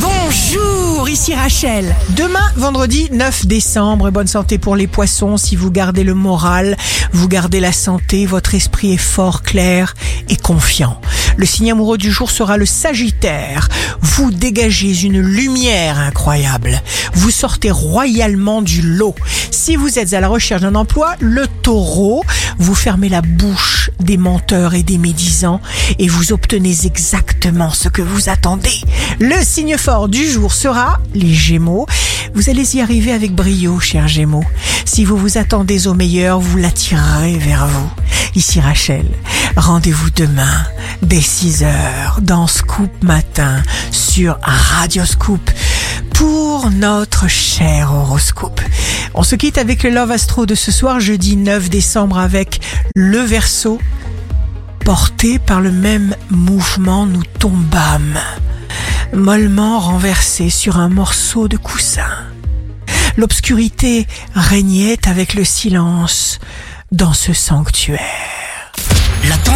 Bonjour, ici Rachel. Demain, vendredi 9 décembre, bonne santé pour les poissons. Si vous gardez le moral, vous gardez la santé, votre esprit est fort, clair et confiant. Le signe amoureux du jour sera le Sagittaire. Vous dégagez une lumière incroyable. Vous sortez royalement du lot. Si vous êtes à la recherche d'un emploi, le Taureau, vous fermez la bouche des menteurs et des médisants et vous obtenez exactement ce que vous attendez. Le signe fort du jour sera les Gémeaux. Vous allez y arriver avec brio, chers Gémeaux. Si vous vous attendez au meilleur, vous l'attirerez vers vous. Ici Rachel. Rendez-vous demain dès 6 heures dans Scoop Matin sur Radio Scoop pour notre cher horoscope. On se quitte avec le Love Astro de ce soir, jeudi 9 décembre, avec le Verseau. Porté par le même mouvement, nous tombâmes, mollement renversés sur un morceau de coussin. L'obscurité régnait avec le silence dans ce sanctuaire.